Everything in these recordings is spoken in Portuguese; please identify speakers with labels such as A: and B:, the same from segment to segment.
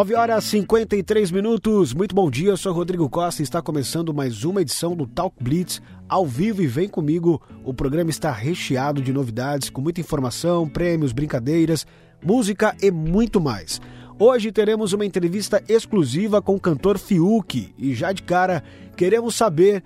A: 9 horas 53 minutos. Muito bom dia, eu sou Rodrigo Costa e está começando mais uma edição do Talk Blitz ao vivo e vem comigo. O programa está recheado de novidades, com muita informação, prêmios, brincadeiras, música e muito mais. Hoje teremos uma entrevista exclusiva com o cantor Fiuk e já de cara queremos saber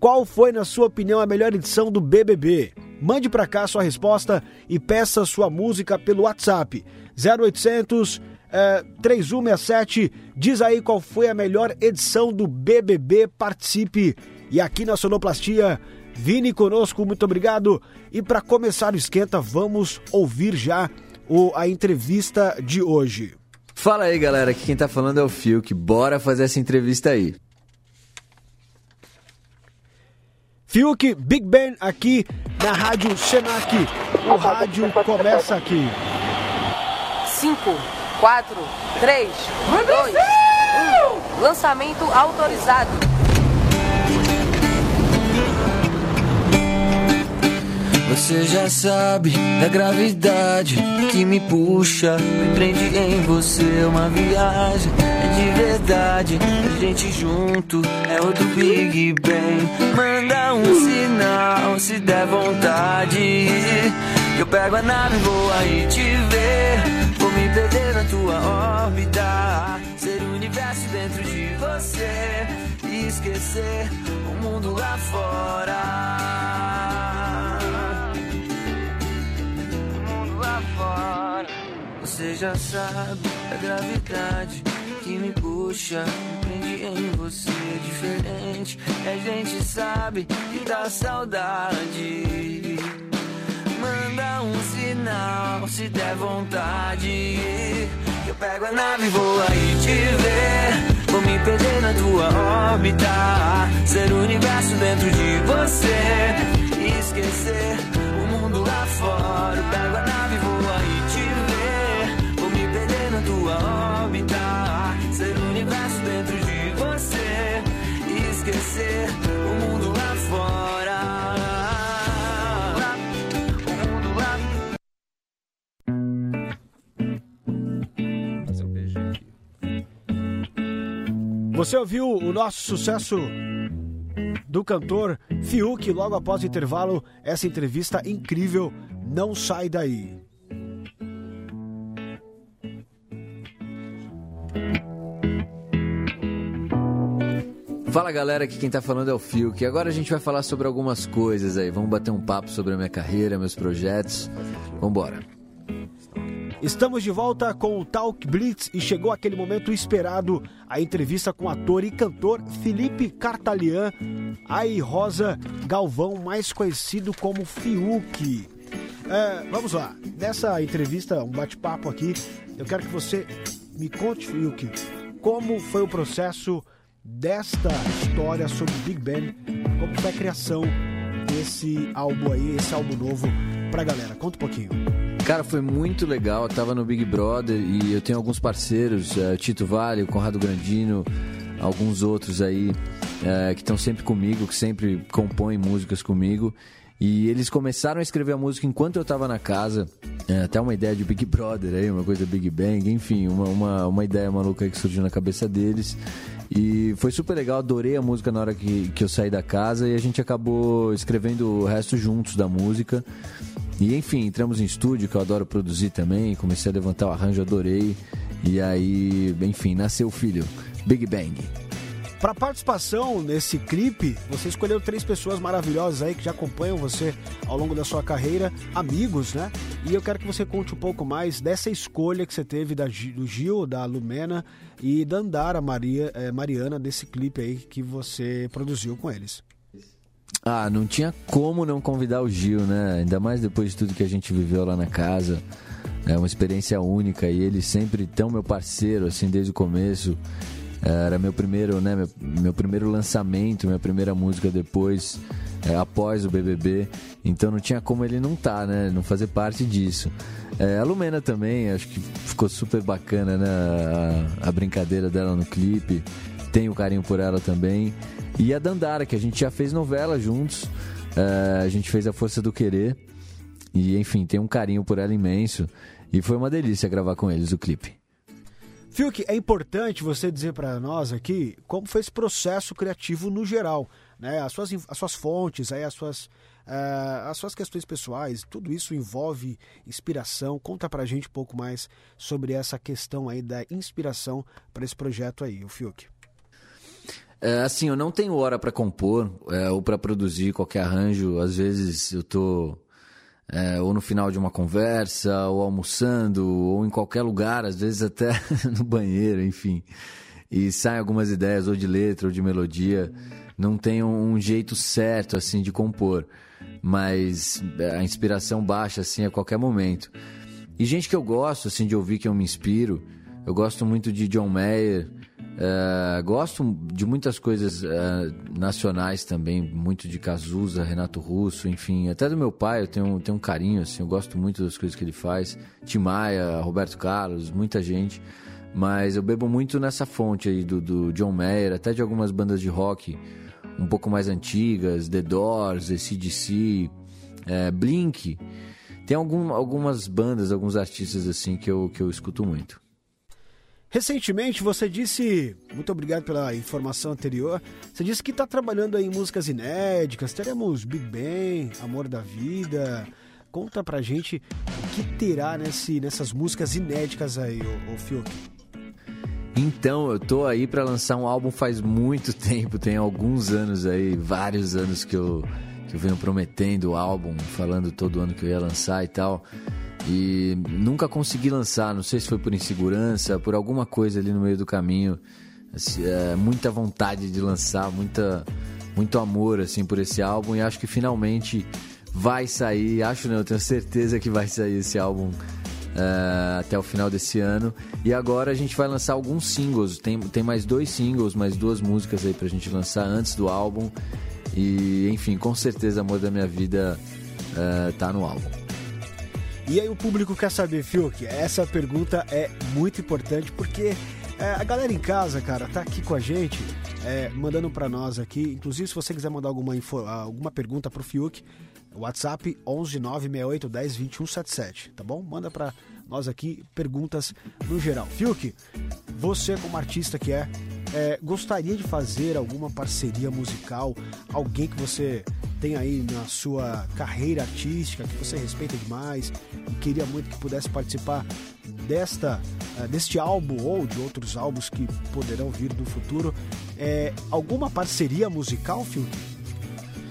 A: qual foi, na sua opinião, a melhor edição do BBB. Mande para cá sua resposta e peça sua música pelo WhatsApp 0800 é, 3167. Diz aí qual foi a melhor edição do BBB. Participe. E aqui na Sonoplastia, Vini conosco, muito obrigado. E para começar o esquenta, vamos ouvir já o, a entrevista de hoje.
B: Fala aí, galera. Aqui quem tá falando é o Fiuk. Bora fazer essa entrevista aí.
A: Fiuk Big Ben aqui na Rádio Senac. O rádio começa aqui.
C: 5, 4, 3, 2, 1. Lançamento autorizado.
D: Você já sabe da gravidade que me puxa, me prende em você uma viagem. É de verdade, a gente junto é outro Big Bang. Manda um sinal se der vontade. Eu pego a nave, vou aí te ver. E esquecer o mundo lá fora. fora. Você já sabe a gravidade que me puxa, me prende em você é diferente. A gente sabe que dá saudade. Manda um sinal se der vontade. Eu pego a nave vou aí te ver. Tua órbita. Ser o universo dentro de você. Esquecer o mundo lá fora. Você
A: ouviu o nosso sucesso do cantor Fiuk logo após o intervalo? Essa entrevista incrível. Não sai daí.
B: Fala galera, aqui quem tá falando é o Fiuk. Agora a gente vai falar sobre algumas coisas aí. Vamos bater um papo sobre a minha carreira, meus projetos. Vambora.
A: Estamos de volta com o Talk Blitz e chegou aquele momento esperado, a entrevista com ator e cantor Felipe Cartalian, aí Rosa Galvão, mais conhecido como Fiuk. É, vamos lá, nessa entrevista, um bate-papo aqui, eu quero que você me conte, Fiuk, como foi o processo desta história sobre Big Ben, como foi a criação desse álbum aí, esse álbum novo pra galera. Conta um pouquinho.
B: Cara, foi muito legal. Eu tava no Big Brother e eu tenho alguns parceiros, eh, Tito Vale, Conrado Grandino, alguns outros aí eh, que estão sempre comigo, que sempre compõem músicas comigo. E eles começaram a escrever a música enquanto eu tava na casa. É, até uma ideia de Big Brother aí, uma coisa Big Bang, enfim, uma, uma, uma ideia maluca que surgiu na cabeça deles. E foi super legal, adorei a música na hora que, que eu saí da casa e a gente acabou escrevendo o resto juntos da música. E enfim, entramos em estúdio, que eu adoro produzir também, comecei a levantar o arranjo, adorei. E aí, enfim, nasceu o filho, Big Bang.
A: Para participação nesse clipe, você escolheu três pessoas maravilhosas aí que já acompanham você ao longo da sua carreira, amigos, né? E eu quero que você conte um pouco mais dessa escolha que você teve da, do Gil, da Lumena e da Andara Maria, eh, Mariana, desse clipe aí que você produziu com eles.
B: Ah, não tinha como não convidar o Gil, né? Ainda mais depois de tudo que a gente viveu lá na casa. É uma experiência única e ele sempre tão meu parceiro, assim, desde o começo. Era meu primeiro, né, meu, meu primeiro lançamento, minha primeira música depois, é, após o BBB. Então não tinha como ele não tá, né, não fazer parte disso. É, a Lumena também, acho que ficou super bacana, né, a, a brincadeira dela no clipe. Tenho carinho por ela também. E a Dandara, que a gente já fez novela juntos. É, a gente fez A Força do Querer. E, enfim, tem um carinho por ela imenso. E foi uma delícia gravar com eles o clipe.
A: Fiuk, é importante você dizer para nós aqui como foi esse processo criativo no geral, né? As suas, as suas fontes, aí as suas, uh, as suas questões pessoais, tudo isso envolve inspiração. Conta pra gente um pouco mais sobre essa questão aí da inspiração para esse projeto aí, o Fiuk.
B: É, assim, eu não tenho hora para compor é, ou para produzir qualquer arranjo. Às vezes eu tô é, ou no final de uma conversa, ou almoçando, ou em qualquer lugar, às vezes até no banheiro, enfim. E saem algumas ideias, ou de letra, ou de melodia. Não tem um jeito certo, assim, de compor. Mas a inspiração baixa, assim, a qualquer momento. E gente que eu gosto, assim, de ouvir, que eu me inspiro. Eu gosto muito de John Mayer, é, gosto de muitas coisas é, nacionais também, muito de Cazuza, Renato Russo, enfim, até do meu pai eu tenho, tenho um carinho, assim, eu gosto muito das coisas que ele faz. Tim Maia, Roberto Carlos, muita gente. Mas eu bebo muito nessa fonte aí do, do John Mayer, até de algumas bandas de rock um pouco mais antigas, The Doors, ACDC, é, Blink. Tem algum, algumas bandas, alguns artistas assim que eu, que eu escuto muito.
A: Recentemente você disse, muito obrigado pela informação anterior, você disse que está trabalhando em músicas inéditas, teremos Big Bang, Amor da Vida. Conta pra gente o que terá nesse, nessas músicas inéditas aí, o, o Fiuk.
B: Então, eu tô aí para lançar um álbum faz muito tempo, tem alguns anos aí, vários anos que eu, que eu venho prometendo o álbum, falando todo ano que eu ia lançar e tal. E nunca consegui lançar, não sei se foi por insegurança, por alguma coisa ali no meio do caminho. Assim, é, muita vontade de lançar, muita, muito amor assim por esse álbum e acho que finalmente vai sair. Acho não, eu tenho certeza que vai sair esse álbum uh, até o final desse ano. E agora a gente vai lançar alguns singles. Tem, tem mais dois singles, mais duas músicas aí pra gente lançar antes do álbum. E enfim, com certeza Amor da Minha Vida uh, tá no álbum.
A: E aí o público quer saber, Fiuk? Essa pergunta é muito importante porque é, a galera em casa, cara, tá aqui com a gente, é, mandando para nós aqui. Inclusive, se você quiser mandar alguma, info, alguma pergunta pro Fiuk, WhatsApp 11 968 10 21 77, tá bom? Manda para nós aqui perguntas no geral. Fiuk, você como artista que é, é, gostaria de fazer alguma parceria musical? Alguém que você tem aí na sua carreira artística, que você respeita demais e queria muito que pudesse participar desta, uh, deste álbum ou de outros álbuns que poderão vir no futuro. É, alguma parceria musical, Fiuk?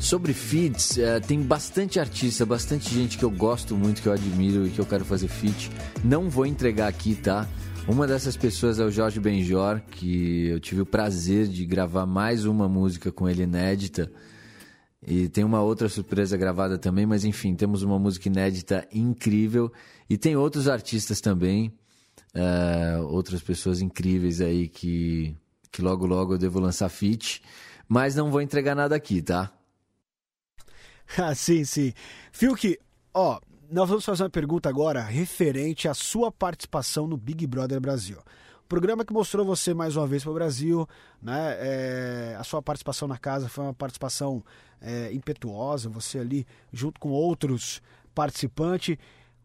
B: Sobre feats, é, tem bastante artista, bastante gente que eu gosto muito, que eu admiro e que eu quero fazer feat. Não vou entregar aqui, tá? Uma dessas pessoas é o Jorge Benjor, que eu tive o prazer de gravar mais uma música com ele inédita. E tem uma outra surpresa gravada também, mas enfim, temos uma música inédita incrível. E tem outros artistas também, uh, outras pessoas incríveis aí que, que logo logo eu devo lançar feat. Mas não vou entregar nada aqui, tá?
A: Ah, sim, sim. Fiuk, ó, nós vamos fazer uma pergunta agora referente à sua participação no Big Brother Brasil. Programa que mostrou você mais uma vez para o Brasil, né? É, a sua participação na casa foi uma participação é, impetuosa, você ali junto com outros participantes.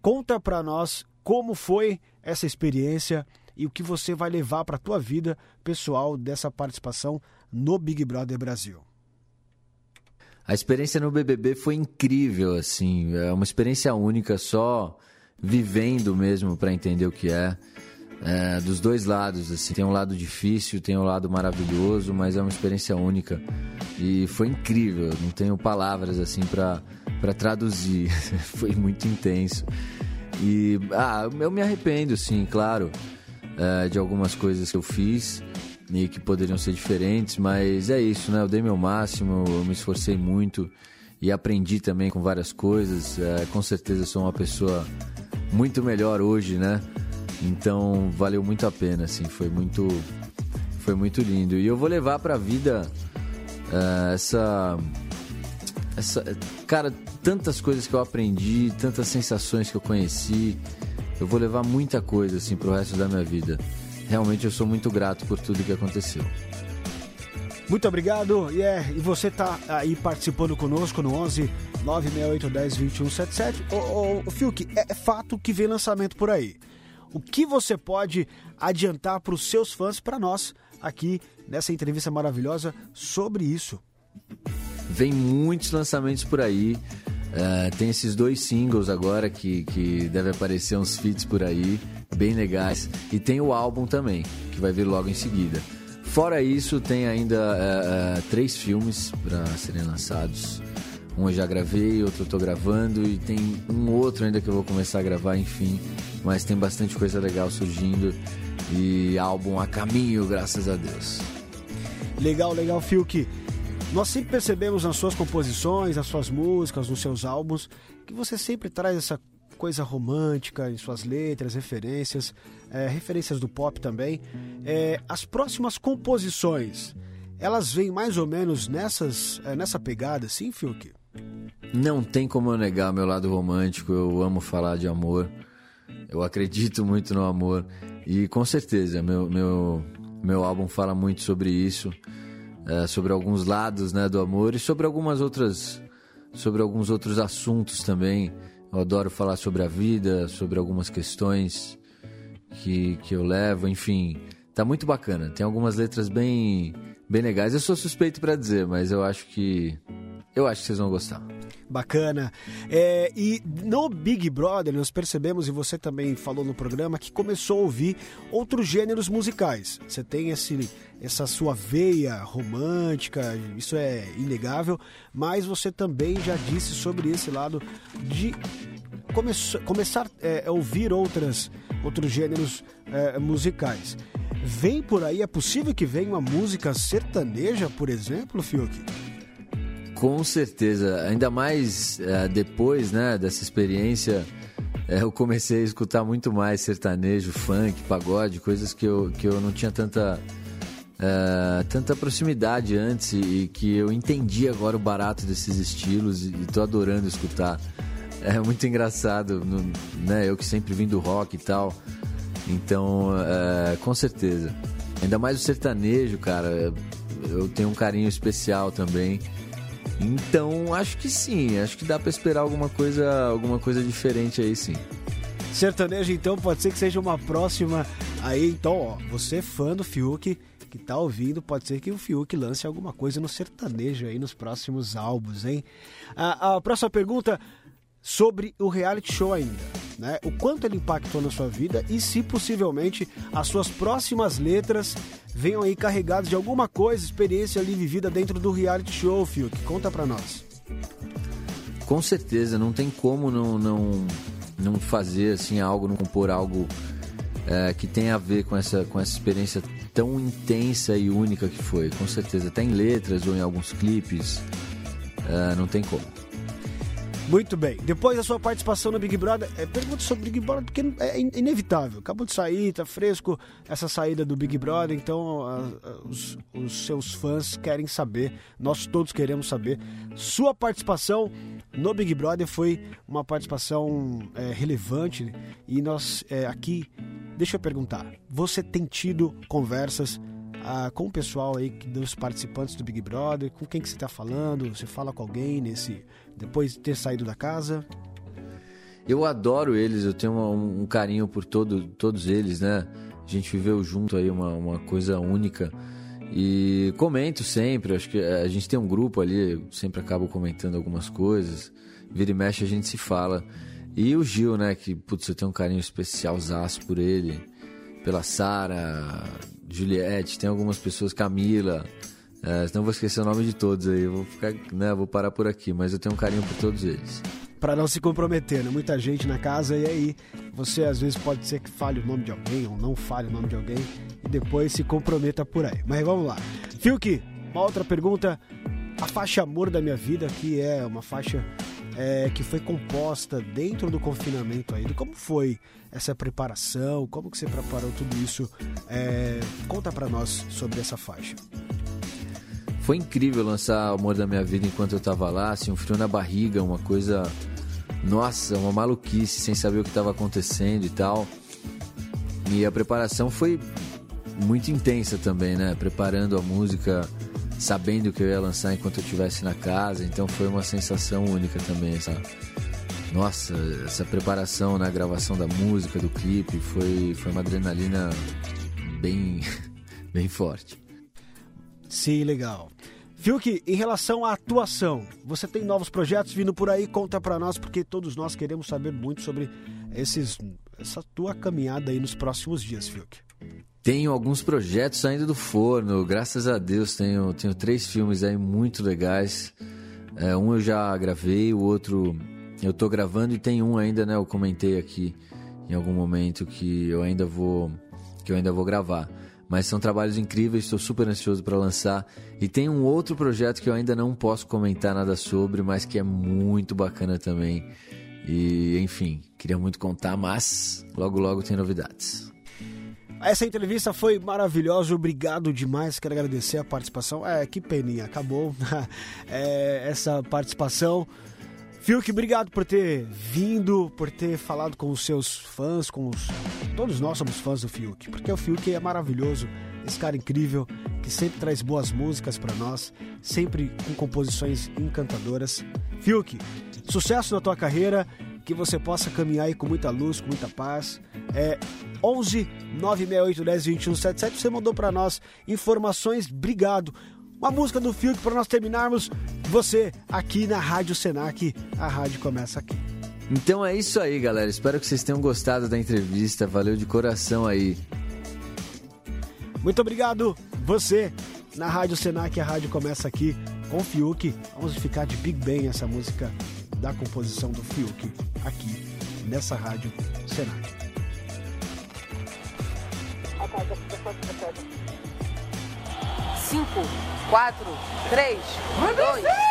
A: Conta para nós como foi essa experiência e o que você vai levar para a tua vida pessoal dessa participação no Big Brother Brasil.
B: A experiência no BBB foi incrível, assim, é uma experiência única, só vivendo mesmo para entender o que é. É. Dos dois lados, assim, tem um lado difícil, tem um lado maravilhoso, mas é uma experiência única e foi incrível. Não tenho palavras assim para traduzir, foi muito intenso. E ah, eu me arrependo, sim, claro, é, de algumas coisas que eu fiz e que poderiam ser diferentes, mas é isso, né? Eu dei meu máximo, eu me esforcei muito e aprendi também com várias coisas. É, com certeza sou uma pessoa muito melhor hoje, né? Então valeu muito a pena, assim, foi muito, foi muito lindo. E eu vou levar para a vida uh, essa, essa, cara, tantas coisas que eu aprendi, tantas sensações que eu conheci. Eu vou levar muita coisa assim pro resto da minha vida realmente eu sou muito grato por tudo que aconteceu.
A: Muito obrigado. Yeah. E você tá aí participando conosco no 11 968 10 21 77. Ô, ô, ô Fiuk, é, é fato que vem lançamento por aí. O que você pode adiantar para os seus fãs, para nós, aqui nessa entrevista maravilhosa sobre isso.
B: Vem muitos lançamentos por aí. Uh, tem esses dois singles agora que, que deve aparecer uns feats por aí, bem legais. E tem o álbum também, que vai vir logo em seguida. Fora isso, tem ainda uh, uh, três filmes para serem lançados. Um eu já gravei, outro eu tô gravando e tem um outro ainda que eu vou começar a gravar, enfim. Mas tem bastante coisa legal surgindo e álbum a caminho, graças a Deus.
A: Legal, legal, Fiuk. Nós sempre percebemos nas suas composições, nas suas músicas, nos seus álbuns, que você sempre traz essa coisa romântica em suas letras, referências, é, referências do pop também. É, as próximas composições, elas vêm mais ou menos nessas, é, nessa pegada, sim, Fiuk?
B: Não tem como eu negar meu lado romântico, eu amo falar de amor, eu acredito muito no amor e com certeza meu, meu, meu álbum fala muito sobre isso é, sobre alguns lados né, do amor e sobre algumas outras sobre alguns outros assuntos também. Eu adoro falar sobre a vida, sobre algumas questões que, que eu levo, enfim, tá muito bacana. Tem algumas letras bem bem legais. Eu sou suspeito para dizer, mas eu acho que eu acho que vocês vão gostar.
A: Bacana. É, e no Big Brother, nós percebemos, e você também falou no programa, que começou a ouvir outros gêneros musicais. Você tem esse, essa sua veia romântica, isso é inegável, mas você também já disse sobre esse lado de come começar é, a ouvir outras, outros gêneros é, musicais. Vem por aí, é possível que venha uma música sertaneja, por exemplo, Fiuk?
B: Com certeza, ainda mais é, depois né, dessa experiência, é, eu comecei a escutar muito mais sertanejo, funk, pagode, coisas que eu, que eu não tinha tanta, é, tanta proximidade antes e que eu entendi agora o barato desses estilos e estou adorando escutar. É muito engraçado, né? Eu que sempre vim do rock e tal. Então, com certeza. Ainda mais o sertanejo, cara. Eu tenho um carinho especial também. Então, acho que sim, acho que dá para esperar alguma coisa, alguma coisa diferente aí sim.
A: Sertanejo, então, pode ser que seja uma próxima. Aí, então, ó, você é fã do Fiuk, que tá ouvindo, pode ser que o Fiuk lance alguma coisa no sertanejo aí nos próximos álbuns, hein? A, a próxima pergunta sobre o reality show ainda, né? O quanto ele impactou na sua vida e se possivelmente as suas próximas letras venham aí carregados de alguma coisa, experiência ali vivida dentro do reality show, Fiuk. Conta pra nós.
B: Com certeza, não tem como não, não, não fazer assim algo, não compor algo é, que tenha a ver com essa, com essa experiência tão intensa e única que foi. Com certeza, até em letras ou em alguns clipes, é, não tem como.
A: Muito bem. Depois da sua participação no Big Brother, é, pergunta sobre Big Brother, porque é inevitável. Acabou de sair, tá fresco essa saída do Big Brother, então a, a, os, os, seus fãs querem saber, nós todos queremos saber. Sua participação no Big Brother foi uma participação é, relevante e nós é, aqui, deixa eu perguntar, você tem tido conversas ah, com o pessoal aí dos participantes do Big Brother, com quem que você está falando? Você fala com alguém nesse depois de ter saído da casa?
B: Eu adoro eles, eu tenho um, carinho por todo, todos eles, né? A gente viveu junto aí uma, uma coisa única. E comento sempre, acho que a gente tem um grupo ali, sempre acabo comentando algumas coisas. Vira e mexe a gente se fala. E o Gil, né, que putz, eu tenho um carinho especial por ele, pela Sara, Juliette, tem algumas pessoas, Camila, é, senão vou esquecer o nome de todos aí. vou ficar, né, vou parar por aqui, mas eu tenho um carinho por todos eles.
A: Para não se comprometer, né? Muita gente na casa e aí você às vezes pode ser que fale o nome de alguém ou não fale o nome de alguém e depois se comprometa por aí. Mas vamos lá. Fiuk, uma outra pergunta. A faixa Amor da Minha Vida, que é uma faixa é, que foi composta dentro do confinamento aí. Como foi essa preparação? Como que você preparou tudo isso? É, conta para nós sobre essa faixa.
B: Foi incrível lançar o Amor da Minha Vida enquanto eu tava lá, assim, um frio na barriga, uma coisa. Nossa, uma maluquice, sem saber o que estava acontecendo e tal. E a preparação foi muito intensa também, né? Preparando a música, sabendo que eu ia lançar enquanto eu estivesse na casa, então foi uma sensação única também essa, nossa, essa preparação na gravação da música, do clipe, foi, foi uma adrenalina bem, bem forte.
A: Sim, legal. Fiuk, em relação à atuação, você tem novos projetos vindo por aí? Conta para nós, porque todos nós queremos saber muito sobre esses, essa tua caminhada aí nos próximos dias, Fiuk.
B: Tenho alguns projetos saindo do forno, graças a Deus. Tenho, tenho três filmes aí muito legais. É, um eu já gravei, o outro eu tô gravando e tem um ainda, né? Eu comentei aqui em algum momento que eu ainda vou que eu ainda vou gravar. Mas são trabalhos incríveis, estou super ansioso para lançar. E tem um outro projeto que eu ainda não posso comentar nada sobre, mas que é muito bacana também. E, enfim, queria muito contar, mas logo logo tem novidades.
A: Essa entrevista foi maravilhosa, obrigado demais. Quero agradecer a participação. É, que peninha, acabou é, essa participação. Fiuk, obrigado por ter vindo, por ter falado com os seus fãs, com os. Todos nós somos fãs do Fiuk, porque o Fiuk é maravilhoso, esse cara incrível, que sempre traz boas músicas para nós, sempre com composições encantadoras. Fiuk, sucesso na tua carreira, que você possa caminhar aí com muita luz, com muita paz. É 11 968 10 21 77, você mandou para nós informações, obrigado uma música do Fiuk para nós terminarmos. Você aqui na Rádio Senac, a rádio começa aqui.
B: Então é isso aí, galera. Espero que vocês tenham gostado da entrevista. Valeu de coração aí.
A: Muito obrigado, você na Rádio Senac, a rádio começa aqui com o Fiuk. Vamos ficar de Big Bang essa música da composição do Fiuk aqui nessa Rádio Senac.
C: 5, 4, 3, 2,